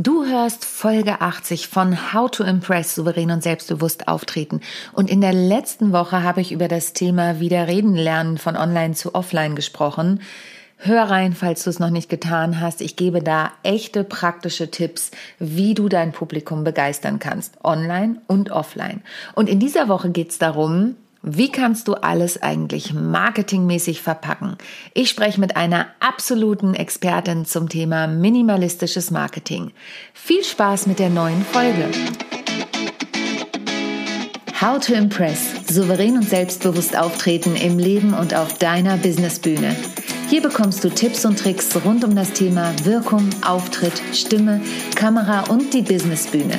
Du hörst Folge 80 von How to Impress souverän und selbstbewusst auftreten. Und in der letzten Woche habe ich über das Thema wieder reden lernen von online zu offline gesprochen. Hör rein, falls du es noch nicht getan hast. Ich gebe da echte praktische Tipps, wie du dein Publikum begeistern kannst, online und offline. Und in dieser Woche geht es darum, wie kannst du alles eigentlich marketingmäßig verpacken? Ich spreche mit einer absoluten Expertin zum Thema minimalistisches Marketing. Viel Spaß mit der neuen Folge. How to Impress. Souverän und selbstbewusst auftreten im Leben und auf deiner Businessbühne. Hier bekommst du Tipps und Tricks rund um das Thema Wirkung, Auftritt, Stimme, Kamera und die Businessbühne.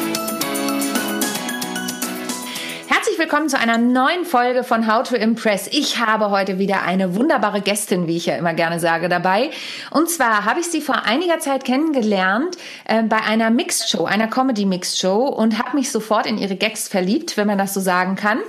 Willkommen zu einer neuen Folge von How to Impress. Ich habe heute wieder eine wunderbare Gästin, wie ich ja immer gerne sage, dabei. Und zwar habe ich sie vor einiger Zeit kennengelernt äh, bei einer Mixed Show, einer Comedy Mixed Show und habe mich sofort in ihre Gags verliebt, wenn man das so sagen kann.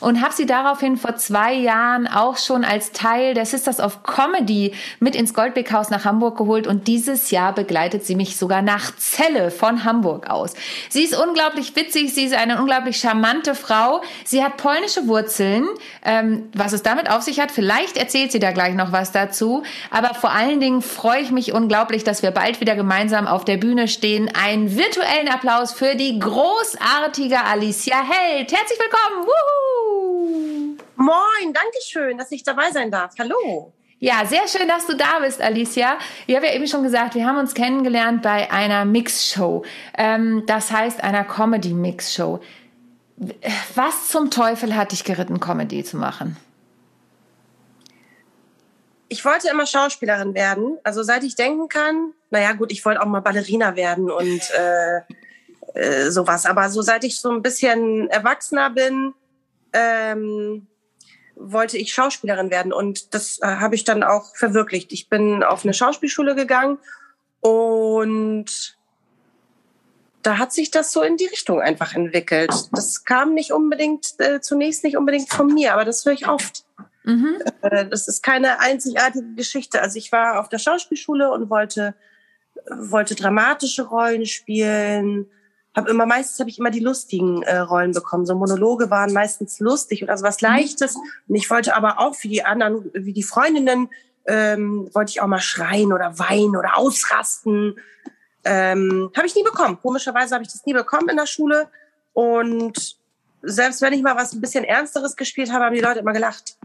Und habe sie daraufhin vor zwei Jahren auch schon als Teil der Sisters of Comedy mit ins Goldbeckhaus nach Hamburg geholt und dieses Jahr begleitet sie mich sogar nach Celle von Hamburg aus. Sie ist unglaublich witzig, sie ist eine unglaublich charmante Frau. Sie hat polnische Wurzeln. Ähm, was es damit auf sich hat, vielleicht erzählt sie da gleich noch was dazu. Aber vor allen Dingen freue ich mich unglaublich, dass wir bald wieder gemeinsam auf der Bühne stehen. Einen virtuellen Applaus für die großartige Alicia Held. Herzlich willkommen. Woohoo! Moin, danke schön, dass ich dabei sein darf. Hallo. Ja, sehr schön, dass du da bist, Alicia. Ich habe ja eben schon gesagt, wir haben uns kennengelernt bei einer Mixshow. Ähm, das heißt einer Comedy-Mixshow. Was zum Teufel hat dich geritten, Comedy zu machen? Ich wollte immer Schauspielerin werden. Also seit ich denken kann, naja gut, ich wollte auch mal Ballerina werden und äh, äh, sowas. Aber so seit ich so ein bisschen erwachsener bin, ähm, wollte ich Schauspielerin werden. Und das äh, habe ich dann auch verwirklicht. Ich bin auf eine Schauspielschule gegangen und da hat sich das so in die Richtung einfach entwickelt. Das kam nicht unbedingt, äh, zunächst nicht unbedingt von mir, aber das höre ich oft. Mhm. Äh, das ist keine einzigartige Geschichte. Also ich war auf der Schauspielschule und wollte, wollte dramatische Rollen spielen. Hab immer meistens habe ich immer die lustigen äh, Rollen bekommen. So Monologe waren meistens lustig oder so was Leichtes. Und ich wollte aber auch wie die anderen, wie die Freundinnen, ähm, wollte ich auch mal schreien oder weinen oder ausrasten. Ähm, habe ich nie bekommen. Komischerweise habe ich das nie bekommen in der Schule. Und selbst wenn ich mal was ein bisschen Ernsteres gespielt habe, haben die Leute immer gelacht.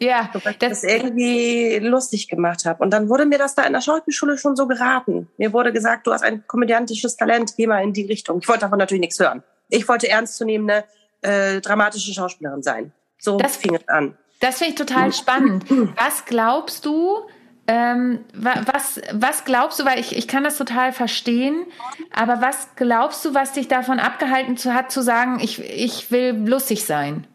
Ja, so, das, das irgendwie lustig gemacht habe. Und dann wurde mir das da in der Schauspielschule schon so geraten. Mir wurde gesagt, du hast ein komödiantisches Talent, geh mal in die Richtung. Ich wollte davon natürlich nichts hören. Ich wollte ernstzunehmende, äh, dramatische Schauspielerin sein. So das, fing es an. Das finde ich total spannend. Was glaubst du, ähm, was, was glaubst du, weil ich, ich kann das total verstehen, aber was glaubst du, was dich davon abgehalten zu, hat, zu sagen, ich, ich will lustig sein?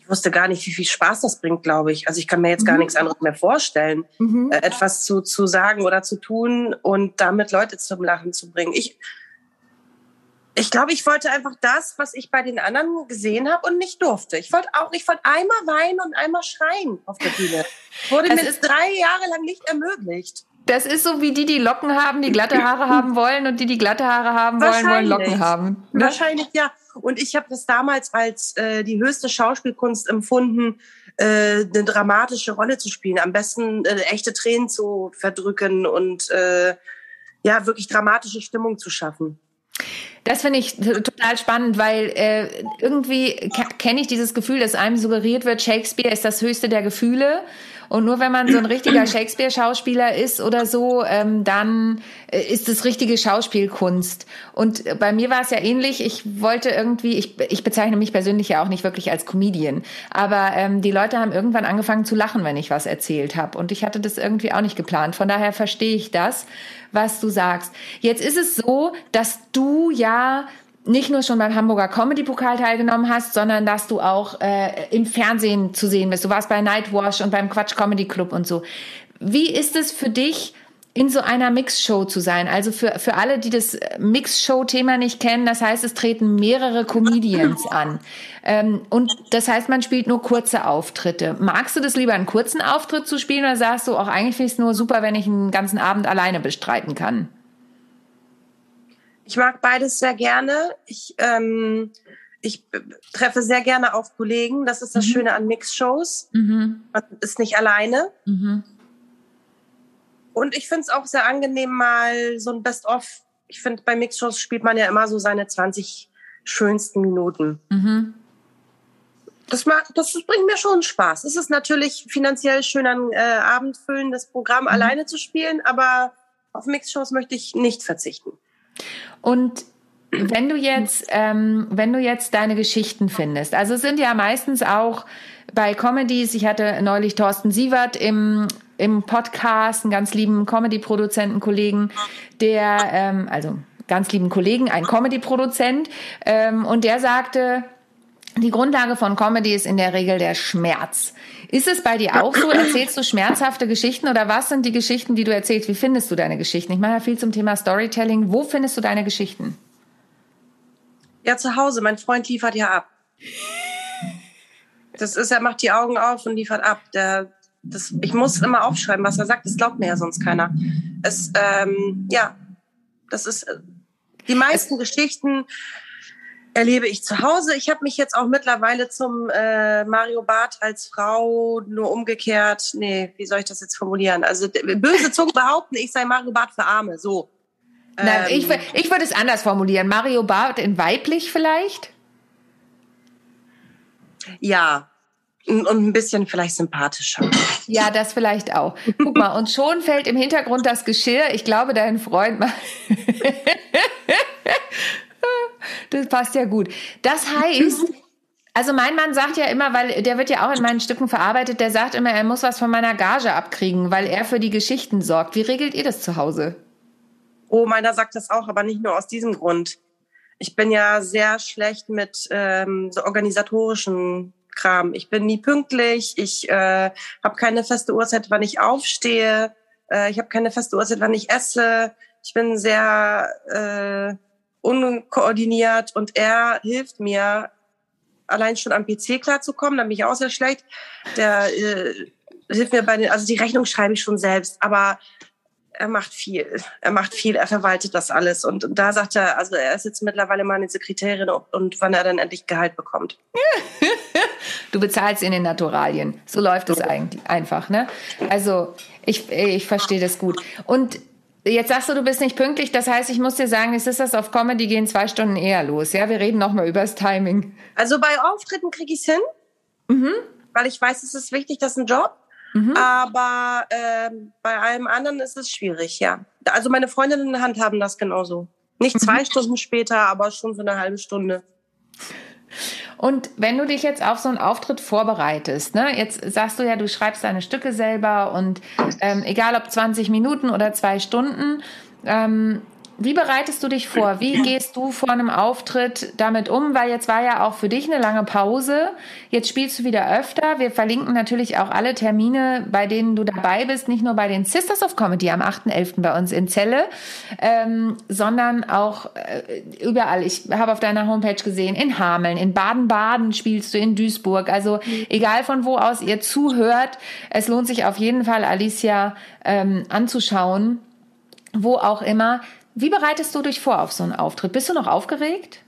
Ich wusste gar nicht, wie viel Spaß das bringt, glaube ich. Also ich kann mir jetzt gar mhm. nichts anderes mehr vorstellen, mhm. äh, etwas zu, zu sagen oder zu tun und damit Leute zum Lachen zu bringen. Ich, ich glaube, ich wollte einfach das, was ich bei den anderen gesehen habe und nicht durfte. Ich wollte auch, ich wollte einmal weinen und einmal schreien auf der Bühne. Wurde das mir ist drei Jahre lang nicht ermöglicht. Das ist so wie die, die Locken haben, die glatte Haare haben wollen und die, die glatte Haare haben wollen, wollen Locken haben. Ne? Wahrscheinlich ja. Und ich habe das damals als äh, die höchste Schauspielkunst empfunden, äh, eine dramatische Rolle zu spielen, am besten äh, echte Tränen zu verdrücken und äh, ja wirklich dramatische Stimmung zu schaffen. Das finde ich total spannend, weil äh, irgendwie kenne ich dieses Gefühl, dass einem suggeriert wird, Shakespeare ist das höchste der Gefühle. Und nur wenn man so ein richtiger Shakespeare-Schauspieler ist oder so, ähm, dann äh, ist es richtige Schauspielkunst. Und bei mir war es ja ähnlich. Ich wollte irgendwie, ich, ich bezeichne mich persönlich ja auch nicht wirklich als Comedian, aber ähm, die Leute haben irgendwann angefangen zu lachen, wenn ich was erzählt habe. Und ich hatte das irgendwie auch nicht geplant. Von daher verstehe ich das, was du sagst. Jetzt ist es so, dass du ja nicht nur schon beim Hamburger Comedy Pokal teilgenommen hast, sondern dass du auch äh, im Fernsehen zu sehen bist. Du warst bei Nightwash und beim Quatsch Comedy Club und so. Wie ist es für dich, in so einer Mixshow zu sein. Also für, für alle, die das Mixshow-Thema nicht kennen, das heißt, es treten mehrere Comedians an. Ähm, und das heißt, man spielt nur kurze Auftritte. Magst du das lieber, einen kurzen Auftritt zu spielen oder sagst du auch, eigentlich finde ich es nur super, wenn ich einen ganzen Abend alleine bestreiten kann? Ich mag beides sehr gerne. Ich, ähm, ich treffe sehr gerne auf Kollegen. Das ist das mhm. Schöne an Mixshows. Mhm. Man ist nicht alleine. Mhm. Und ich finde es auch sehr angenehm, mal so ein Best-of. Ich finde, bei Mixshows spielt man ja immer so seine 20 schönsten Minuten. Mhm. Das, mag, das bringt mir schon Spaß. Es ist natürlich finanziell schön, ein äh, abendfüllendes Programm mhm. alleine zu spielen, aber auf Mixshows möchte ich nicht verzichten. Und wenn du jetzt, ähm, wenn du jetzt deine Geschichten findest, also es sind ja meistens auch bei Comedies, ich hatte neulich Thorsten Sievert im im Podcast, einen ganz lieben Comedy-Produzenten, Kollegen, der, ähm, also ganz lieben Kollegen, ein Comedy-Produzent, ähm, und der sagte, die Grundlage von Comedy ist in der Regel der Schmerz. Ist es bei dir auch so? Erzählst du schmerzhafte Geschichten oder was sind die Geschichten, die du erzählst? Wie findest du deine Geschichten? Ich mache ja viel zum Thema Storytelling. Wo findest du deine Geschichten? Ja, zu Hause. Mein Freund liefert ja ab. Das ist, er macht die Augen auf und liefert ab. Der das, ich muss immer aufschreiben, was er sagt. Das glaubt mir ja sonst keiner. Es, ähm, ja, das ist äh, die meisten Geschichten erlebe ich zu Hause. Ich habe mich jetzt auch mittlerweile zum äh, Mario Barth als Frau nur umgekehrt. Nee, wie soll ich das jetzt formulieren? Also böse Zungen behaupten, ich sei Mario Barth für Arme. So. Nein, ähm, ich, ich würde es anders formulieren. Mario Barth in weiblich vielleicht? Ja, und ein bisschen vielleicht sympathischer. Ja, das vielleicht auch. Guck mal, und schon fällt im Hintergrund das Geschirr. Ich glaube, dein Freund macht. das passt ja gut. Das heißt, also mein Mann sagt ja immer, weil der wird ja auch in meinen Stücken verarbeitet, der sagt immer, er muss was von meiner Gage abkriegen, weil er für die Geschichten sorgt. Wie regelt ihr das zu Hause? Oh, meiner sagt das auch, aber nicht nur aus diesem Grund. Ich bin ja sehr schlecht mit ähm, so organisatorischen Kram. Ich bin nie pünktlich, ich äh, habe keine feste Uhrzeit, wann ich aufstehe, äh, ich habe keine feste Uhrzeit, wann ich esse. Ich bin sehr äh, unkoordiniert und er hilft mir, allein schon am PC klarzukommen, da bin ich auch sehr schlecht. Der äh, hilft mir bei den, also die Rechnung schreibe ich schon selbst, aber er macht viel. Er macht viel, er verwaltet das alles. Und, da sagt er, also er ist jetzt mittlerweile meine Sekretärin und wann er dann endlich Gehalt bekommt. du bezahlst in den Naturalien. So läuft es eigentlich einfach, ne? Also ich, ich verstehe das gut. Und Jetzt sagst du, du bist nicht pünktlich. Das heißt, ich muss dir sagen, es ist das auf Comedy gehen zwei Stunden eher los. Ja, wir reden nochmal über das Timing. Also bei Auftritten kriege ich es hin, mhm. weil ich weiß, es ist wichtig, das ist ein Job. Mhm. Aber äh, bei allem anderen ist es schwierig, ja. Also meine Freundinnen handhaben das genauso. Nicht zwei mhm. Stunden später, aber schon so eine halbe Stunde. Und wenn du dich jetzt auf so einen Auftritt vorbereitest, ne, jetzt sagst du ja, du schreibst deine Stücke selber und ähm, egal ob 20 Minuten oder zwei Stunden, ähm, wie bereitest du dich vor? Wie gehst du vor einem Auftritt damit um? Weil jetzt war ja auch für dich eine lange Pause. Jetzt spielst du wieder öfter. Wir verlinken natürlich auch alle Termine, bei denen du dabei bist. Nicht nur bei den Sisters of Comedy am 8.11. bei uns in Celle, ähm, sondern auch äh, überall. Ich habe auf deiner Homepage gesehen, in Hameln, in Baden-Baden spielst du, in Duisburg. Also egal von wo aus ihr zuhört, es lohnt sich auf jeden Fall, Alicia ähm, anzuschauen wo auch immer. Wie bereitest du dich vor auf so einen Auftritt? Bist du noch aufgeregt?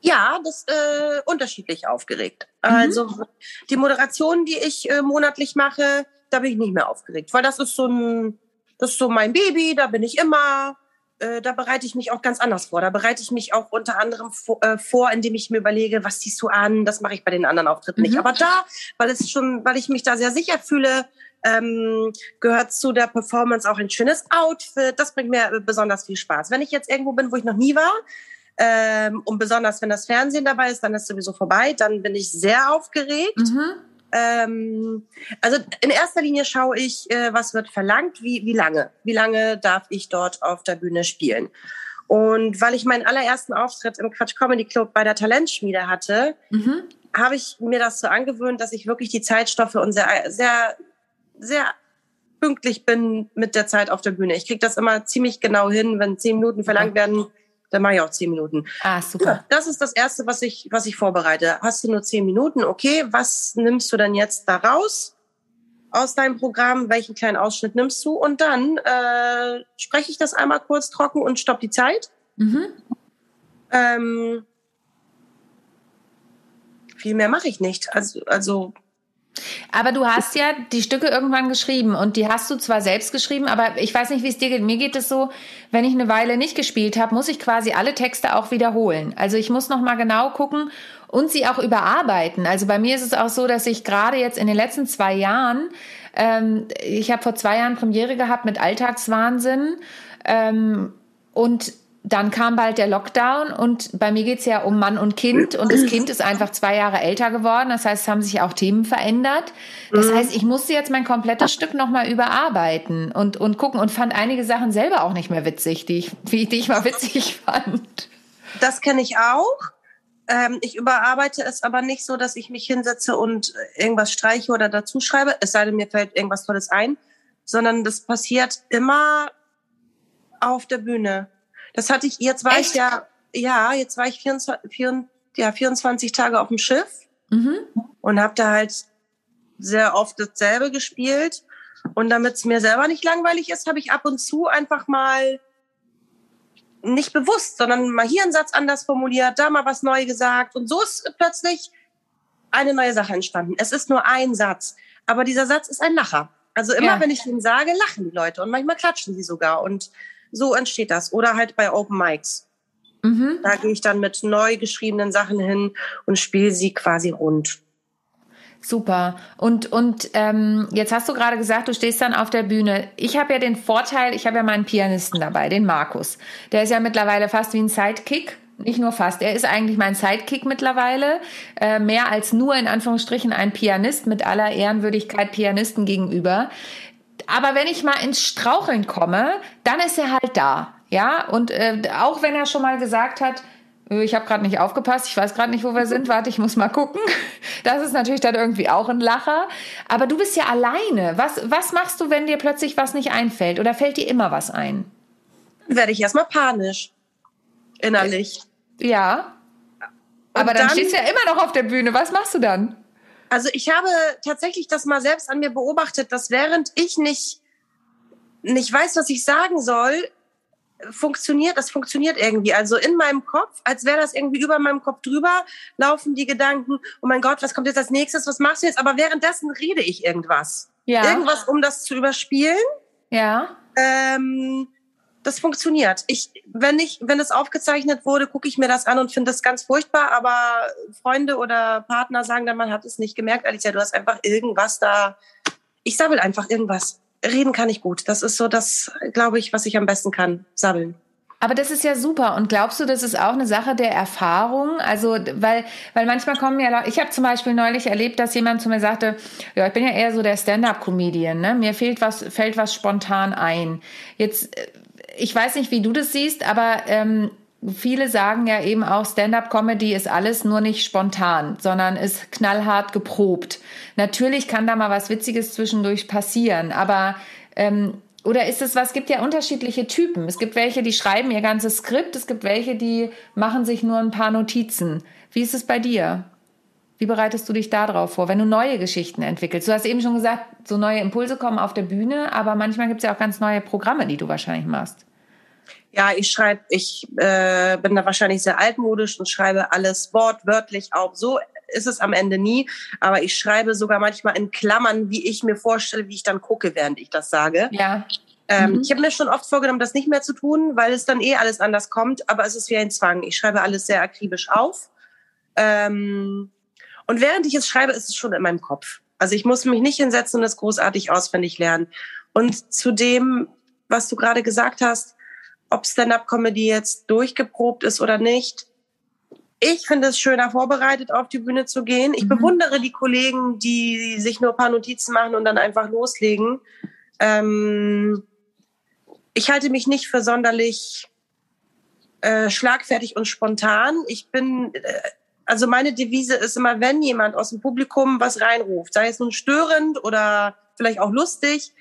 Ja, das äh, unterschiedlich aufgeregt. Mhm. Also die Moderation, die ich äh, monatlich mache, da bin ich nicht mehr aufgeregt, weil das ist so ein, das ist so mein Baby, da bin ich immer. Äh, da bereite ich mich auch ganz anders vor. Da bereite ich mich auch unter anderem vor, äh, vor indem ich mir überlege, was ziehst du an? Das mache ich bei den anderen Auftritten mhm. nicht. Aber da, weil es schon, weil ich mich da sehr sicher fühle, ähm, gehört zu der Performance auch ein schönes Outfit. Das bringt mir besonders viel Spaß. Wenn ich jetzt irgendwo bin, wo ich noch nie war, ähm, und besonders wenn das Fernsehen dabei ist, dann ist sowieso vorbei. Dann bin ich sehr aufgeregt. Mhm. Ähm, also in erster Linie schaue ich, äh, was wird verlangt, wie, wie lange. Wie lange darf ich dort auf der Bühne spielen? Und weil ich meinen allerersten Auftritt im Quatsch Comedy Club bei der Talentschmiede hatte, mhm. habe ich mir das so angewöhnt, dass ich wirklich die Zeitstoffe und sehr, sehr sehr pünktlich bin mit der Zeit auf der Bühne. Ich kriege das immer ziemlich genau hin. Wenn zehn Minuten verlangt werden, dann mache ich auch zehn Minuten. Ah, super. Ja, das ist das Erste, was ich, was ich vorbereite. Hast du nur zehn Minuten? Okay, was nimmst du denn jetzt da raus aus deinem Programm? Welchen kleinen Ausschnitt nimmst du? Und dann äh, spreche ich das einmal kurz trocken und stopp die Zeit. Mhm. Ähm, viel mehr mache ich nicht. Also, also aber du hast ja die Stücke irgendwann geschrieben und die hast du zwar selbst geschrieben, aber ich weiß nicht, wie es dir geht. Mir geht es so, wenn ich eine Weile nicht gespielt habe, muss ich quasi alle Texte auch wiederholen. Also ich muss noch mal genau gucken und sie auch überarbeiten. Also bei mir ist es auch so, dass ich gerade jetzt in den letzten zwei Jahren, ähm, ich habe vor zwei Jahren Premiere gehabt mit Alltagswahnsinn ähm, und dann kam bald der Lockdown und bei mir geht's ja um Mann und Kind und das Kind ist einfach zwei Jahre älter geworden. Das heißt, es haben sich auch Themen verändert. Das mhm. heißt, ich musste jetzt mein komplettes Stück nochmal überarbeiten und, und gucken und fand einige Sachen selber auch nicht mehr witzig, die ich, die ich mal witzig fand. Das kenne ich auch. Ähm, ich überarbeite es aber nicht so, dass ich mich hinsetze und irgendwas streiche oder dazu schreibe, es sei denn, mir fällt irgendwas Tolles ein, sondern das passiert immer auf der Bühne. Das hatte ich, jetzt war Echt? ich ja, ja, jetzt war ich 24, 24, ja, 24 Tage auf dem Schiff mhm. und habe da halt sehr oft dasselbe gespielt. Und damit es mir selber nicht langweilig ist, habe ich ab und zu einfach mal nicht bewusst, sondern mal hier einen Satz anders formuliert, da mal was neu gesagt. Und so ist plötzlich eine neue Sache entstanden. Es ist nur ein Satz, aber dieser Satz ist ein Lacher. Also immer, ja. wenn ich ihn sage, lachen die Leute und manchmal klatschen sie sogar. Und so entsteht das. Oder halt bei Open Mics. Mhm. Da gehe ich dann mit neu geschriebenen Sachen hin und spiele sie quasi rund. Super. Und, und ähm, jetzt hast du gerade gesagt, du stehst dann auf der Bühne. Ich habe ja den Vorteil, ich habe ja meinen Pianisten dabei, den Markus. Der ist ja mittlerweile fast wie ein Sidekick. Nicht nur fast, er ist eigentlich mein Sidekick mittlerweile. Äh, mehr als nur in Anführungsstrichen ein Pianist mit aller Ehrenwürdigkeit Pianisten gegenüber aber wenn ich mal ins Straucheln komme, dann ist er halt da. Ja, und äh, auch wenn er schon mal gesagt hat, äh, ich habe gerade nicht aufgepasst, ich weiß gerade nicht, wo wir sind, warte, ich muss mal gucken. Das ist natürlich dann irgendwie auch ein Lacher. Aber du bist ja alleine. Was, was machst du, wenn dir plötzlich was nicht einfällt? Oder fällt dir immer was ein? Werde ich erstmal panisch. Innerlich. Ja. Aber dann, dann stehst du ja immer noch auf der Bühne. Was machst du dann? Also ich habe tatsächlich das mal selbst an mir beobachtet, dass während ich nicht, nicht weiß, was ich sagen soll, funktioniert, das funktioniert irgendwie. Also in meinem Kopf, als wäre das irgendwie über meinem Kopf drüber, laufen die Gedanken, oh mein Gott, was kommt jetzt als nächstes, was machst du jetzt? Aber währenddessen rede ich irgendwas. Ja. Irgendwas, um das zu überspielen. Ja. Ähm, das funktioniert. Ich, wenn ich, wenn es aufgezeichnet wurde, gucke ich mir das an und finde das ganz furchtbar. Aber Freunde oder Partner sagen dann, man hat es nicht gemerkt, Alicia, du hast einfach irgendwas da. Ich sabbel einfach irgendwas. Reden kann ich gut. Das ist so das, glaube ich, was ich am besten kann. Sabbeln. Aber das ist ja super. Und glaubst du, das ist auch eine Sache der Erfahrung? Also, weil, weil manchmal kommen ja ich habe zum Beispiel neulich erlebt, dass jemand zu mir sagte, ja, ich bin ja eher so der Stand-up-Comedian, ne? Mir fehlt was, fällt was spontan ein. Jetzt äh, ich weiß nicht, wie du das siehst, aber ähm, viele sagen ja eben auch, Stand-up-Comedy ist alles nur nicht spontan, sondern ist knallhart geprobt. Natürlich kann da mal was Witziges zwischendurch passieren, aber ähm, oder ist es was? Es gibt ja unterschiedliche Typen. Es gibt welche, die schreiben ihr ganzes Skript. Es gibt welche, die machen sich nur ein paar Notizen. Wie ist es bei dir? Wie bereitest du dich darauf vor, wenn du neue Geschichten entwickelst? Du hast eben schon gesagt, so neue Impulse kommen auf der Bühne, aber manchmal gibt es ja auch ganz neue Programme, die du wahrscheinlich machst. Ja, ich schreibe, ich äh, bin da wahrscheinlich sehr altmodisch und schreibe alles wortwörtlich auf. So ist es am Ende nie, aber ich schreibe sogar manchmal in Klammern, wie ich mir vorstelle, wie ich dann gucke, während ich das sage. Ja. Ähm, mhm. Ich habe mir schon oft vorgenommen, das nicht mehr zu tun, weil es dann eh alles anders kommt, aber es ist wie ein Zwang. Ich schreibe alles sehr akribisch auf. Ähm, und während ich es schreibe, ist es schon in meinem Kopf. Also ich muss mich nicht hinsetzen und es großartig auswendig lernen. Und zu dem, was du gerade gesagt hast, ob Stand-up-Comedy jetzt durchgeprobt ist oder nicht, ich finde es schöner, vorbereitet auf die Bühne zu gehen. Ich mhm. bewundere die Kollegen, die sich nur ein paar Notizen machen und dann einfach loslegen. Ähm, ich halte mich nicht für sonderlich äh, schlagfertig und spontan. Ich bin äh, also meine Devise ist immer, wenn jemand aus dem Publikum was reinruft, sei es nun störend oder vielleicht auch lustig,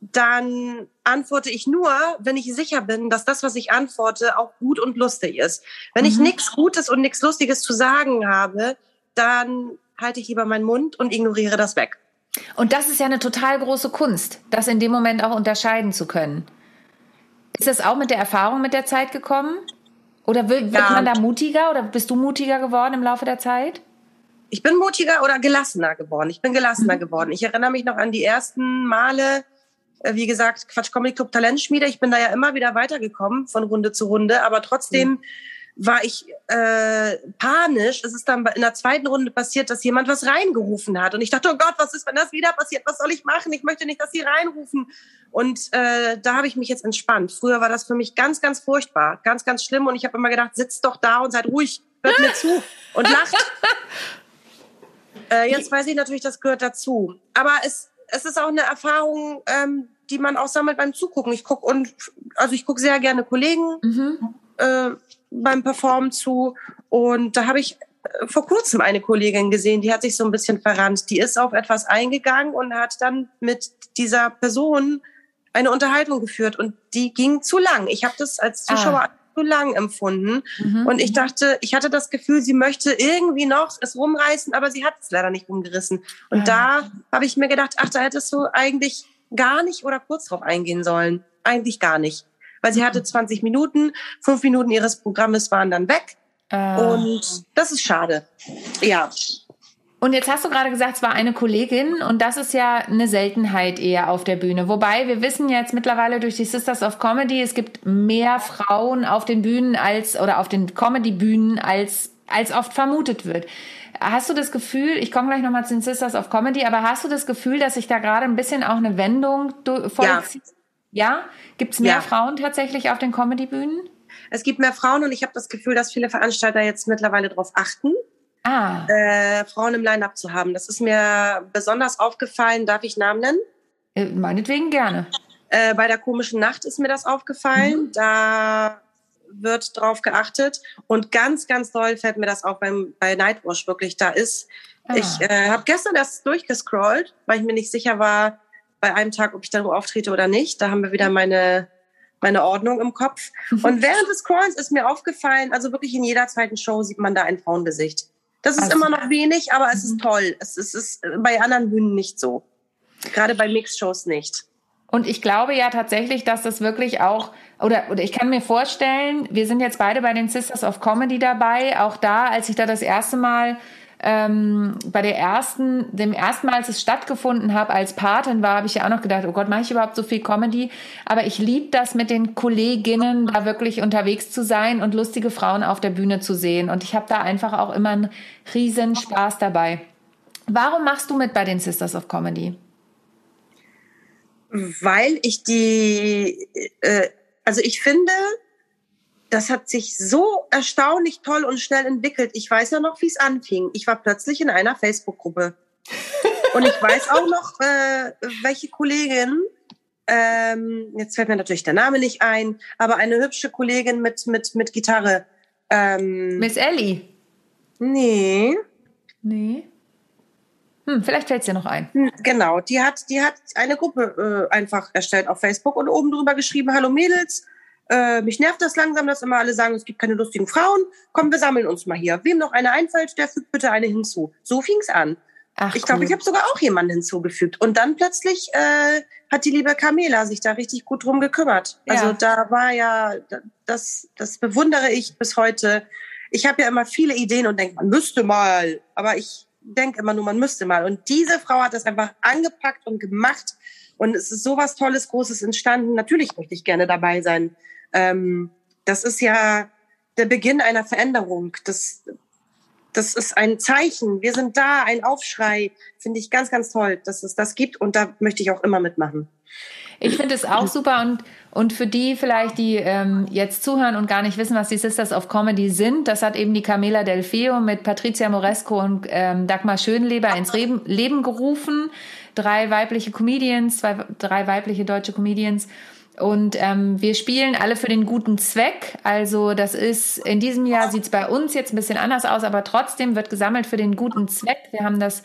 dann antworte ich nur, wenn ich sicher bin, dass das, was ich antworte, auch gut und lustig ist. Wenn mhm. ich nichts Gutes und nichts Lustiges zu sagen habe, dann halte ich lieber meinen Mund und ignoriere das weg. Und das ist ja eine total große Kunst, das in dem Moment auch unterscheiden zu können. Ist das auch mit der Erfahrung mit der Zeit gekommen? Oder wird, ja. man da mutiger oder bist du mutiger geworden im Laufe der Zeit? Ich bin mutiger oder gelassener geworden. Ich bin gelassener mhm. geworden. Ich erinnere mich noch an die ersten Male, äh, wie gesagt, Quatsch Comedy Club Talentschmiede. Ich bin da ja immer wieder weitergekommen von Runde zu Runde, aber trotzdem mhm. War ich äh, panisch. Es ist dann in der zweiten Runde passiert, dass jemand was reingerufen hat und ich dachte, oh Gott, was ist, wenn das wieder passiert? Was soll ich machen? Ich möchte nicht, dass sie reinrufen. Und äh, da habe ich mich jetzt entspannt. Früher war das für mich ganz, ganz furchtbar, ganz, ganz schlimm. Und ich habe immer gedacht, sitzt doch da und seid ruhig, hört mir zu und lacht. Äh, jetzt weiß ich natürlich, das gehört dazu. Aber es, es ist auch eine Erfahrung, ähm, die man auch sammelt beim Zugucken. Ich gucke und also ich gucke sehr gerne Kollegen mhm. äh, beim Performen zu. Und da habe ich äh, vor kurzem eine Kollegin gesehen, die hat sich so ein bisschen verrannt. Die ist auf etwas eingegangen und hat dann mit dieser Person eine Unterhaltung geführt und die ging zu lang. Ich habe das als Zuschauer ah zu lang empfunden. Mhm. Und ich dachte, ich hatte das Gefühl, sie möchte irgendwie noch es rumreißen, aber sie hat es leider nicht rumgerissen. Und ja. da habe ich mir gedacht, ach, da hättest du eigentlich gar nicht oder kurz drauf eingehen sollen. Eigentlich gar nicht. Weil sie hatte 20 mhm. Minuten, fünf Minuten ihres Programmes waren dann weg. Äh. Und das ist schade. Ja. Und jetzt hast du gerade gesagt, es war eine Kollegin und das ist ja eine Seltenheit eher auf der Bühne. Wobei wir wissen jetzt mittlerweile durch die Sisters of Comedy, es gibt mehr Frauen auf den Bühnen als oder auf den Comedy-Bühnen als als oft vermutet wird. Hast du das Gefühl, ich komme gleich nochmal zu den Sisters of Comedy, aber hast du das Gefühl, dass sich da gerade ein bisschen auch eine Wendung vollzieht? Ja. Ja? Gibt es mehr ja. Frauen tatsächlich auf den Comedy-Bühnen? Es gibt mehr Frauen und ich habe das Gefühl, dass viele Veranstalter jetzt mittlerweile darauf achten ah. äh, Frauen im Line-Up zu haben. Das ist mir besonders aufgefallen. Darf ich Namen nennen? Äh, meinetwegen gerne. Äh, bei der komischen Nacht ist mir das aufgefallen. Mhm. Da wird drauf geachtet. Und ganz, ganz toll fällt mir das auch beim, bei Nightwash wirklich. Da ist, ah. ich äh, habe gestern das durchgescrollt, weil ich mir nicht sicher war, bei einem Tag, ob ich dann auftrete oder nicht. Da haben wir wieder meine, meine Ordnung im Kopf. Und während des Scrollens ist mir aufgefallen, also wirklich in jeder zweiten Show sieht man da ein Frauengesicht. Das ist also, immer noch wenig, aber es ist mhm. toll. Es ist, es ist bei anderen Bühnen nicht so. Gerade bei Mixshows nicht. Und ich glaube ja tatsächlich, dass das wirklich auch, oder, oder ich kann mir vorstellen, wir sind jetzt beide bei den Sisters of Comedy dabei. Auch da, als ich da das erste Mal ähm, bei der ersten, dem ersten Mal, als es stattgefunden habe, als Patin war, habe ich ja auch noch gedacht, oh Gott, mache ich überhaupt so viel Comedy? Aber ich liebe das mit den Kolleginnen, da wirklich unterwegs zu sein und lustige Frauen auf der Bühne zu sehen. Und ich habe da einfach auch immer einen riesen Spaß dabei. Warum machst du mit bei den Sisters of Comedy? Weil ich die, äh, also ich finde, das hat sich so erstaunlich toll und schnell entwickelt. Ich weiß ja noch, wie es anfing. Ich war plötzlich in einer Facebook-Gruppe. und ich weiß auch noch, äh, welche Kollegin, ähm, jetzt fällt mir natürlich der Name nicht ein, aber eine hübsche Kollegin mit, mit, mit Gitarre. Ähm, Miss Ellie? Nee. Nee. Hm, vielleicht fällt es dir noch ein. Hm, genau, die hat, die hat eine Gruppe äh, einfach erstellt auf Facebook und oben drüber geschrieben, hallo Mädels, äh, mich nervt das langsam, dass immer alle sagen, es gibt keine lustigen Frauen. Komm, wir sammeln uns mal hier. Wem noch eine einfällt, der fügt bitte eine hinzu. So fing's an. Ach, ich glaube, cool. ich habe sogar auch jemanden hinzugefügt. Und dann plötzlich äh, hat die liebe Carmela sich da richtig gut drum gekümmert. Ja. Also da war ja, das, das bewundere ich bis heute. Ich habe ja immer viele Ideen und denke, man müsste mal. Aber ich denke immer nur, man müsste mal. Und diese Frau hat das einfach angepackt und gemacht. Und es ist sowas Tolles, Großes entstanden. Natürlich möchte ich gerne dabei sein. Ähm, das ist ja der Beginn einer Veränderung. Das, das ist ein Zeichen. Wir sind da, ein Aufschrei. Finde ich ganz, ganz toll, dass es das gibt. Und da möchte ich auch immer mitmachen. Ich finde es auch super und, und für die vielleicht, die ähm, jetzt zuhören und gar nicht wissen, was die Sisters of Comedy sind, das hat eben die Camela Delfeo mit Patricia Moresco und ähm, Dagmar Schönleber ins Leben, Leben gerufen. Drei weibliche Comedians, zwei, drei weibliche deutsche Comedians und ähm, wir spielen alle für den guten Zweck. Also das ist, in diesem Jahr sieht es bei uns jetzt ein bisschen anders aus, aber trotzdem wird gesammelt für den guten Zweck. Wir haben das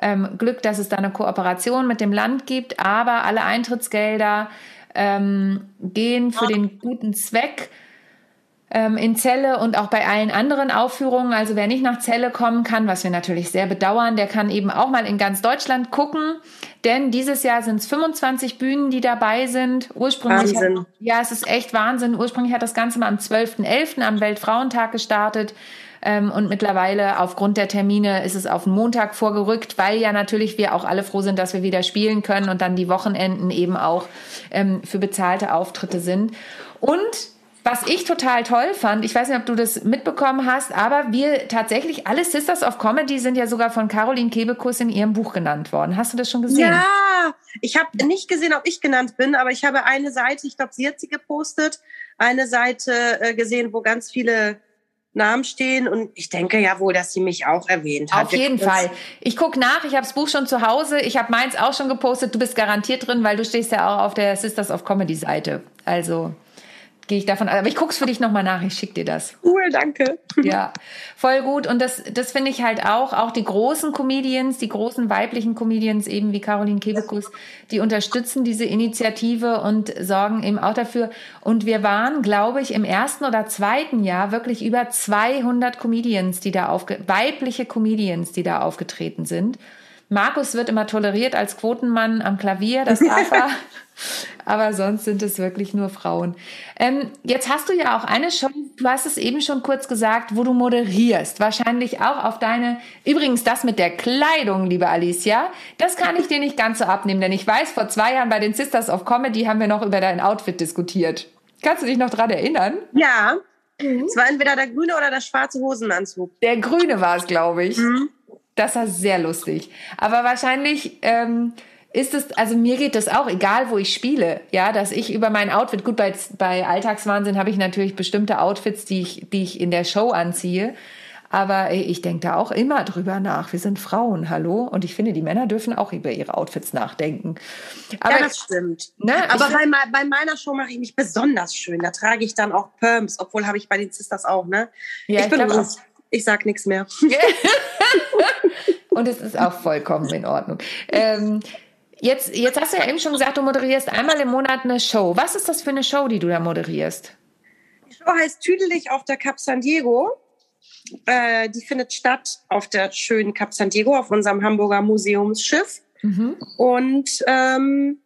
ähm, Glück, dass es da eine Kooperation mit dem Land gibt, aber alle Eintrittsgelder ähm, gehen für den guten Zweck in Celle und auch bei allen anderen Aufführungen. Also wer nicht nach Celle kommen kann, was wir natürlich sehr bedauern, der kann eben auch mal in ganz Deutschland gucken. Denn dieses Jahr sind es 25 Bühnen, die dabei sind. Ursprünglich Wahnsinn. Hat, ja, es ist echt Wahnsinn. Ursprünglich hat das Ganze mal am 12.11. am Weltfrauentag gestartet. Ähm, und mittlerweile aufgrund der Termine ist es auf den Montag vorgerückt, weil ja natürlich wir auch alle froh sind, dass wir wieder spielen können und dann die Wochenenden eben auch ähm, für bezahlte Auftritte sind. Und was ich total toll fand, ich weiß nicht, ob du das mitbekommen hast, aber wir tatsächlich, alle Sisters of Comedy sind ja sogar von Caroline Kebekus in ihrem Buch genannt worden. Hast du das schon gesehen? Ja, ich habe nicht gesehen, ob ich genannt bin, aber ich habe eine Seite, ich glaube, sie hat sie gepostet, eine Seite äh, gesehen, wo ganz viele Namen stehen und ich denke ja wohl, dass sie mich auch erwähnt hat. Auf jeden Fall. Ich gucke nach, ich habe das Buch schon zu Hause, ich habe meins auch schon gepostet, du bist garantiert drin, weil du stehst ja auch auf der Sisters of Comedy Seite. Also gehe ich davon. Aber ich guck's für dich nochmal nach, ich schick dir das. Cool, danke. Ja, voll gut. Und das, das finde ich halt auch, auch die großen Comedians, die großen weiblichen Comedians, eben wie Caroline Kebekus, die unterstützen diese Initiative und sorgen eben auch dafür. Und wir waren, glaube ich, im ersten oder zweiten Jahr wirklich über 200 Comedians, die da aufge, weibliche Comedians, die da aufgetreten sind. Markus wird immer toleriert als Quotenmann am Klavier, das darf er. Aber sonst sind es wirklich nur Frauen. Ähm, jetzt hast du ja auch eine Show, du hast es eben schon kurz gesagt, wo du moderierst. Wahrscheinlich auch auf deine, übrigens das mit der Kleidung, liebe Alicia, das kann ich dir nicht ganz so abnehmen, denn ich weiß, vor zwei Jahren bei den Sisters of Comedy haben wir noch über dein Outfit diskutiert. Kannst du dich noch dran erinnern? Ja. Mhm. Es war entweder der grüne oder der schwarze Hosenanzug. Der grüne war es, glaube ich. Mhm. Das war sehr lustig. Aber wahrscheinlich ähm, ist es, also mir geht das auch, egal wo ich spiele, ja, dass ich über mein Outfit, gut, bei, bei Alltagswahnsinn habe ich natürlich bestimmte Outfits, die ich, die ich in der Show anziehe. Aber ich denke da auch immer drüber nach. Wir sind Frauen, hallo? Und ich finde, die Männer dürfen auch über ihre Outfits nachdenken. Aber, ja, das stimmt. Ne, Aber bei, bei, meiner Show mache ich mich besonders schön. Da trage ich dann auch Perms, obwohl habe ich bei den Sisters auch, ne? Ja, ich, ich bin. Ich sag nichts mehr. Und es ist auch vollkommen in Ordnung. Ähm, jetzt, jetzt hast du ja eben schon gesagt, du moderierst einmal im Monat eine Show. Was ist das für eine Show, die du da moderierst? Die Show heißt Tüdelig auf der Cap San Diego. Äh, die findet statt auf der schönen Cap San Diego, auf unserem Hamburger Museumsschiff. Mhm. Und ähm,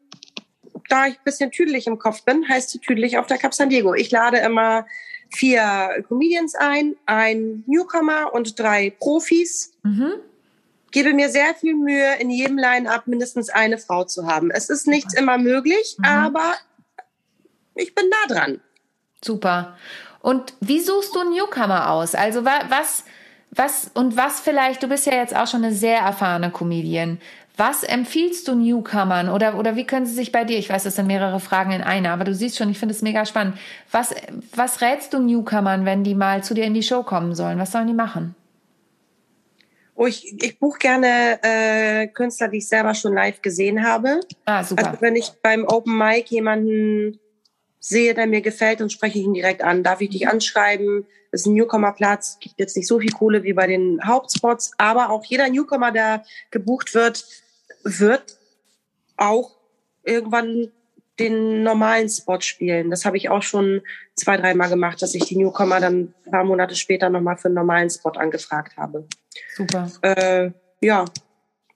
da ich ein bisschen tüdelig im Kopf bin, heißt die Tüdelig auf der Cap San Diego. Ich lade immer vier Comedians ein, ein Newcomer und drei Profis. Mhm gebe mir sehr viel Mühe, in jedem Line-up mindestens eine Frau zu haben. Es ist nicht immer möglich, mhm. aber ich bin nah dran. Super. Und wie suchst du einen Newcomer aus? Also was, was und was vielleicht, du bist ja jetzt auch schon eine sehr erfahrene Comedian. Was empfiehlst du Newcomern oder, oder wie können sie sich bei dir, ich weiß, das sind mehrere Fragen in einer, aber du siehst schon, ich finde es mega spannend. Was, was rätst du Newcomern, wenn die mal zu dir in die Show kommen sollen? Was sollen die machen? Oh, ich, ich buche gerne äh, Künstler, die ich selber schon live gesehen habe. Ah, super. Also wenn ich beim Open Mic jemanden sehe, der mir gefällt, dann spreche ich ihn direkt an. Darf ich dich mhm. anschreiben? Das ist ein Newcomer-Platz, gibt jetzt nicht so viel Kohle wie bei den Hauptspots, aber auch jeder Newcomer, der gebucht wird, wird auch irgendwann den normalen Spot spielen. Das habe ich auch schon zwei, dreimal gemacht, dass ich die Newcomer dann ein paar Monate später nochmal für einen normalen Spot angefragt habe. Super. Äh, ja,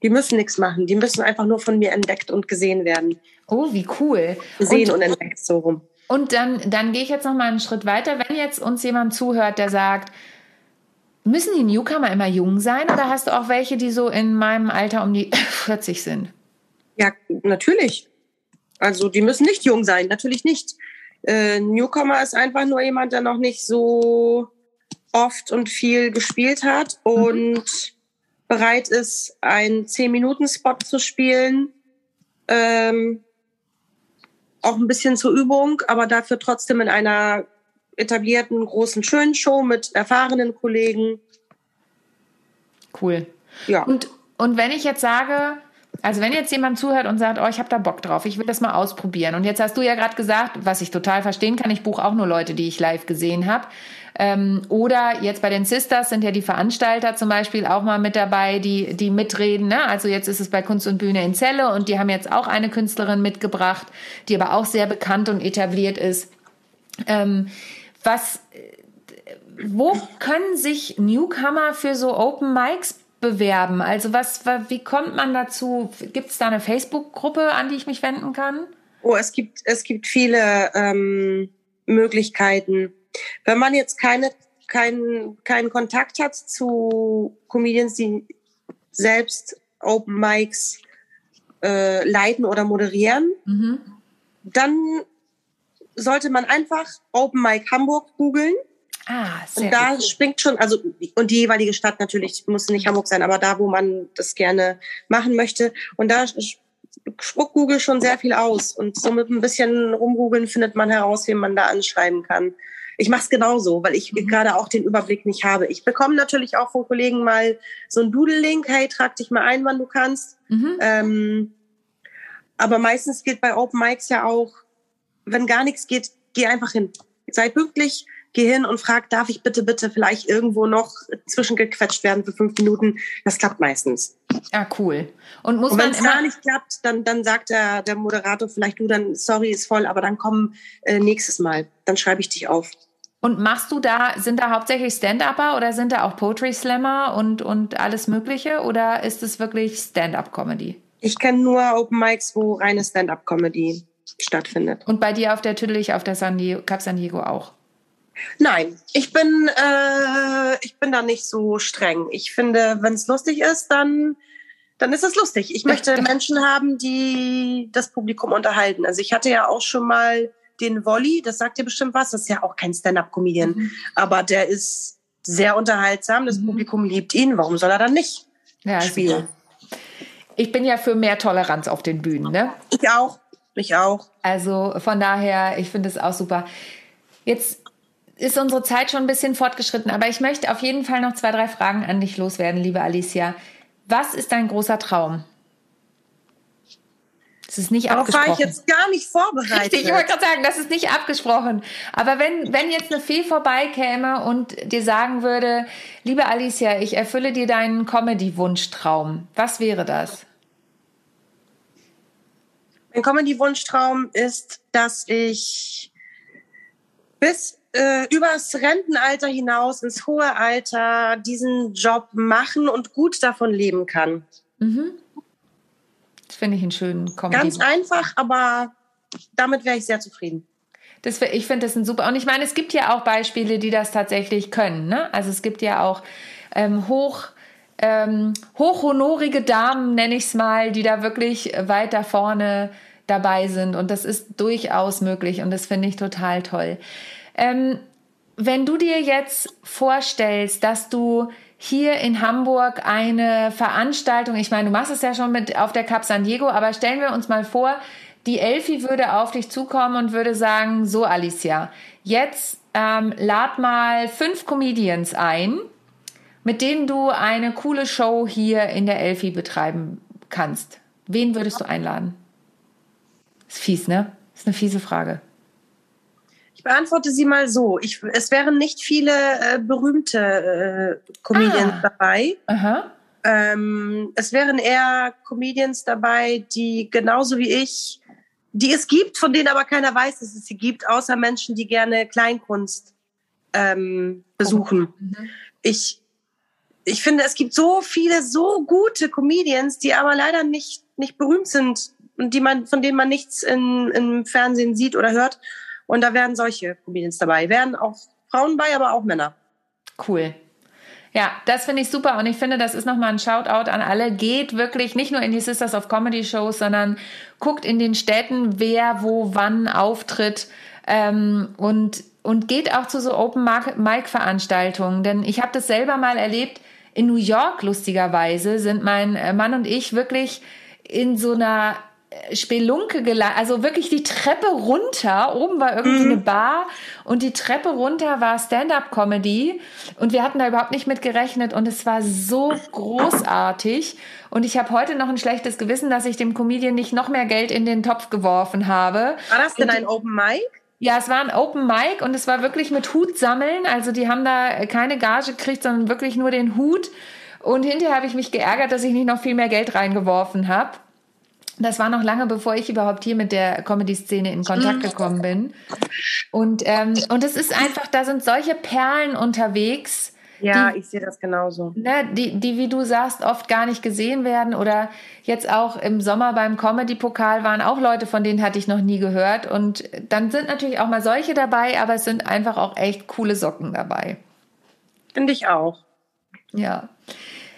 die müssen nichts machen. Die müssen einfach nur von mir entdeckt und gesehen werden. Oh, wie cool. Gesehen und, und entdeckt, so rum. Und dann, dann gehe ich jetzt noch mal einen Schritt weiter. Wenn jetzt uns jemand zuhört, der sagt, müssen die Newcomer immer jung sein oder hast du auch welche, die so in meinem Alter um die 40 sind? Ja, natürlich. Also die müssen nicht jung sein, natürlich nicht. Äh, Newcomer ist einfach nur jemand, der noch nicht so oft und viel gespielt hat und mhm. bereit ist, einen 10-Minuten-Spot zu spielen. Ähm, auch ein bisschen zur Übung, aber dafür trotzdem in einer etablierten, großen, schönen Show mit erfahrenen Kollegen. Cool. Ja. Und, und wenn ich jetzt sage, Also wenn jetzt jemand zuhört und sagt, oh, ich habe da Bock drauf, ich will das mal ausprobieren. Und jetzt hast du ja gerade gesagt, was ich total verstehen kann, ich buche auch nur Leute, die ich live gesehen habe. Ähm, oder jetzt bei den Sisters sind ja die Veranstalter zum Beispiel auch mal mit dabei, die, die mitreden. Ne? Also jetzt ist es bei Kunst und Bühne in Celle und die haben jetzt auch eine Künstlerin mitgebracht, die aber auch sehr bekannt und etabliert ist. Ähm, was, wo können sich Newcomer für so Open Mics bewerben? Also was, wie kommt man dazu? Gibt es da eine Facebook-Gruppe, an die ich mich wenden kann? Oh, es gibt, es gibt viele ähm, Möglichkeiten. Wenn man jetzt keine, keinen, keinen Kontakt hat zu Comedians, die selbst Open Mics äh, leiten oder moderieren, mhm. dann sollte man einfach Open Mic Hamburg googeln Ah, sehr und da gut. springt schon, also und die jeweilige Stadt natürlich muss nicht Hamburg sein, aber da, wo man das gerne machen möchte. Und da spuckt Google schon sehr viel aus. Und so mit ein bisschen rumgoogeln findet man heraus, wen man da anschreiben kann. Ich mache es genauso, weil ich mhm. gerade auch den Überblick nicht habe. Ich bekomme natürlich auch von Kollegen mal so ein Doodle-Link, hey, trag dich mal ein, wann du kannst. Mhm. Ähm, aber meistens geht bei Open Mics ja auch, wenn gar nichts geht, geh einfach hin. Sei pünktlich, geh hin und frag, darf ich bitte, bitte vielleicht irgendwo noch zwischengequetscht werden für fünf Minuten? Das klappt meistens. Ja, cool. Und muss und wenn es gar nicht klappt, dann, dann sagt der, der Moderator vielleicht, du, dann, sorry, ist voll, aber dann komm äh, nächstes Mal. Dann schreibe ich dich auf. Und machst du da, sind da hauptsächlich Stand-Upper oder sind da auch Poetry Slammer und, und alles Mögliche oder ist es wirklich Stand-Up-Comedy? Ich kenne nur Open Mics, wo reine Stand-Up-Comedy stattfindet. Und bei dir auf der Tüdelig, auf der San Diego, Cap San Diego auch? Nein, ich bin, äh, ich bin da nicht so streng. Ich finde, wenn es lustig ist, dann, dann ist es lustig. Ich möchte Menschen haben, die das Publikum unterhalten. Also ich hatte ja auch schon mal den Wolli, das sagt dir bestimmt was, das ist ja auch kein Stand-up-Comedian, mhm. aber der ist sehr unterhaltsam, das mhm. Publikum liebt ihn, warum soll er dann nicht ja, spielen? Ich bin ja für mehr Toleranz auf den Bühnen, ne? Ich auch, ich auch. Also von daher, ich finde es auch super. Jetzt ist unsere Zeit schon ein bisschen fortgeschritten, aber ich möchte auf jeden Fall noch zwei, drei Fragen an dich loswerden, liebe Alicia. Was ist dein großer Traum? Das ist nicht Darauf abgesprochen. war ich jetzt gar nicht vorbereitet. Richtig, ich wollte gerade sagen, das ist nicht abgesprochen. Aber wenn, wenn jetzt eine Fee vorbeikäme und dir sagen würde, liebe Alicia, ich erfülle dir deinen Comedy-Wunschtraum, was wäre das? Mein Comedy-Wunschtraum ist, dass ich bis äh, übers Rentenalter hinaus ins hohe Alter diesen Job machen und gut davon leben kann. Mhm. Das finde ich einen schönen Kommentar. Ganz einfach, aber damit wäre ich sehr zufrieden. Das, ich finde das ein super. Und ich meine, es gibt ja auch Beispiele, die das tatsächlich können. Ne? Also es gibt ja auch ähm, hoch, ähm, hochhonorige Damen, nenne ich es mal, die da wirklich weiter vorne dabei sind. Und das ist durchaus möglich. Und das finde ich total toll. Ähm, wenn du dir jetzt vorstellst, dass du hier in Hamburg eine Veranstaltung, ich meine, du machst es ja schon mit auf der Cap San Diego, aber stellen wir uns mal vor, die Elfi würde auf dich zukommen und würde sagen, so Alicia, jetzt ähm, lad mal fünf Comedians ein, mit denen du eine coole Show hier in der Elfi betreiben kannst. Wen würdest du einladen? Ist fies, ne? Ist eine fiese Frage beantworte sie mal so. Ich, es wären nicht viele äh, berühmte äh, Comedians ah. dabei. Ähm, es wären eher Comedians dabei, die genauso wie ich, die es gibt, von denen aber keiner weiß, dass es sie gibt, außer Menschen, die gerne Kleinkunst ähm, besuchen. Oh. Mhm. Ich, ich finde, es gibt so viele so gute Comedians, die aber leider nicht, nicht berühmt sind und die man, von denen man nichts in, im Fernsehen sieht oder hört. Und da werden solche Comedians dabei. Werden auch Frauen bei, aber auch Männer. Cool. Ja, das finde ich super und ich finde, das ist nochmal ein Shoutout an alle. Geht wirklich nicht nur in die Sisters of Comedy Shows, sondern guckt in den Städten, wer wo wann auftritt ähm, und, und geht auch zu so Open Mic Veranstaltungen. Denn ich habe das selber mal erlebt. In New York, lustigerweise, sind mein Mann und ich wirklich in so einer Spelunke gelandet, also wirklich die Treppe runter. Oben war irgendwie mhm. eine Bar und die Treppe runter war Stand-up-Comedy und wir hatten da überhaupt nicht mit gerechnet und es war so großartig. Und ich habe heute noch ein schlechtes Gewissen, dass ich dem Comedian nicht noch mehr Geld in den Topf geworfen habe. War das denn ein Open Mic? Ja, es war ein Open Mic und es war wirklich mit Hut sammeln. Also die haben da keine Gage gekriegt, sondern wirklich nur den Hut. Und hinterher habe ich mich geärgert, dass ich nicht noch viel mehr Geld reingeworfen habe. Das war noch lange, bevor ich überhaupt hier mit der Comedy-Szene in Kontakt mhm. gekommen bin. Und, ähm, und es ist einfach, da sind solche Perlen unterwegs. Ja, die, ich sehe das genauso. Ne, die, die, wie du sagst, oft gar nicht gesehen werden. Oder jetzt auch im Sommer beim Comedy-Pokal waren auch Leute, von denen hatte ich noch nie gehört. Und dann sind natürlich auch mal solche dabei, aber es sind einfach auch echt coole Socken dabei. Finde ich auch. Ja.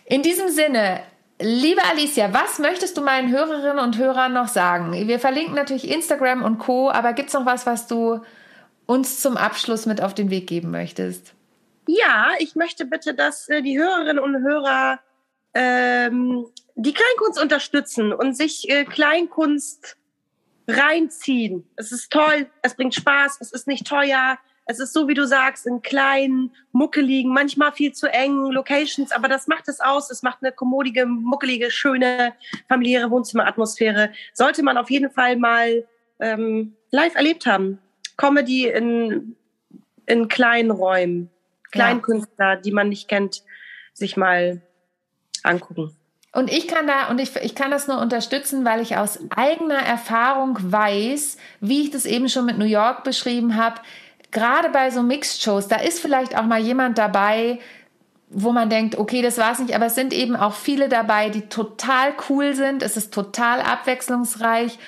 In diesem Sinne, Liebe Alicia, was möchtest du meinen Hörerinnen und Hörern noch sagen? Wir verlinken natürlich Instagram und Co, aber gibt es noch was, was du uns zum Abschluss mit auf den Weg geben möchtest? Ja, ich möchte bitte, dass äh, die Hörerinnen und Hörer ähm, die Kleinkunst unterstützen und sich äh, Kleinkunst reinziehen. Es ist toll, es bringt Spaß, es ist nicht teuer, es ist so, wie du sagst, in kleinen, muckeligen, manchmal viel zu engen Locations, aber das macht es aus. Es macht eine kommodige, muckelige, schöne, familiäre Wohnzimmeratmosphäre. Sollte man auf jeden Fall mal ähm, live erlebt haben. Comedy in, in kleinen Räumen. Kleinkünstler, ja. die man nicht kennt, sich mal angucken. Und ich kann da, und ich, ich kann das nur unterstützen, weil ich aus eigener Erfahrung weiß, wie ich das eben schon mit New York beschrieben habe, gerade bei so Mixed-Shows, da ist vielleicht auch mal jemand dabei, wo man denkt, okay, das war's nicht, aber es sind eben auch viele dabei, die total cool sind. Es ist total abwechslungsreich.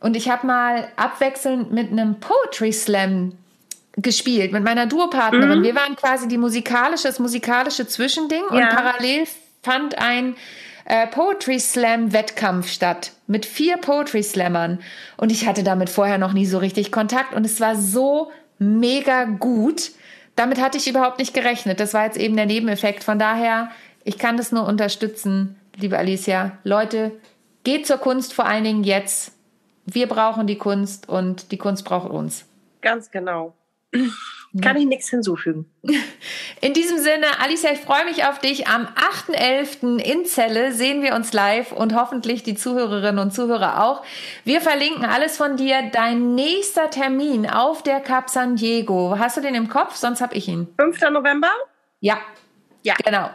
Und ich habe mal abwechselnd mit einem Poetry Slam gespielt, mit meiner Duopartnerin. Mhm. Wir waren quasi die musikalische, das musikalische Zwischending ja. und parallel fand ein äh, Poetry Slam Wettkampf statt mit vier Poetry Slammern. Und ich hatte damit vorher noch nie so richtig Kontakt und es war so mega gut. Damit hatte ich überhaupt nicht gerechnet. Das war jetzt eben der Nebeneffekt. Von daher, ich kann das nur unterstützen, liebe Alicia. Leute, geht zur Kunst vor allen Dingen jetzt. Wir brauchen die Kunst und die Kunst braucht uns. Ganz genau. Kann ich nichts hinzufügen. In diesem Sinne, Alicia, ich freue mich auf dich. Am 8.11. in Celle sehen wir uns live und hoffentlich die Zuhörerinnen und Zuhörer auch. Wir verlinken alles von dir. Dein nächster Termin auf der Cap San Diego. Hast du den im Kopf? Sonst habe ich ihn. 5. November? Ja. Ja. Genau.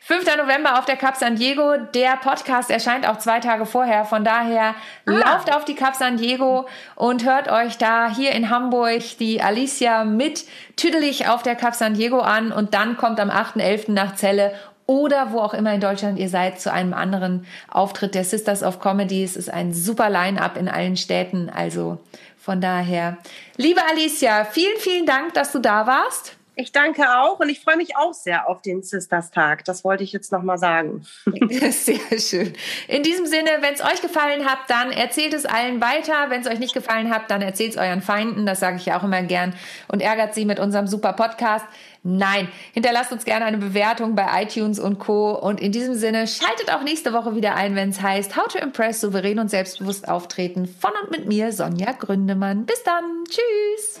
5. November auf der Cup San Diego. Der Podcast erscheint auch zwei Tage vorher. Von daher ah. lauft auf die Cup San Diego und hört euch da hier in Hamburg die Alicia mit tüdelig auf der Cup San Diego an und dann kommt am 8.11. nach Celle oder wo auch immer in Deutschland ihr seid zu einem anderen Auftritt der Sisters of Comedy. Es ist ein super Line-up in allen Städten. Also von daher, liebe Alicia, vielen, vielen Dank, dass du da warst. Ich danke auch und ich freue mich auch sehr auf den Sisters-Tag. Das wollte ich jetzt nochmal sagen. Sehr schön. In diesem Sinne, wenn es euch gefallen hat, dann erzählt es allen weiter. Wenn es euch nicht gefallen hat, dann erzählt es euren Feinden. Das sage ich ja auch immer gern und ärgert sie mit unserem super Podcast. Nein, hinterlasst uns gerne eine Bewertung bei iTunes und Co. Und in diesem Sinne, schaltet auch nächste Woche wieder ein, wenn es heißt How to Impress, souverän und selbstbewusst auftreten. Von und mit mir, Sonja Gründemann. Bis dann. Tschüss.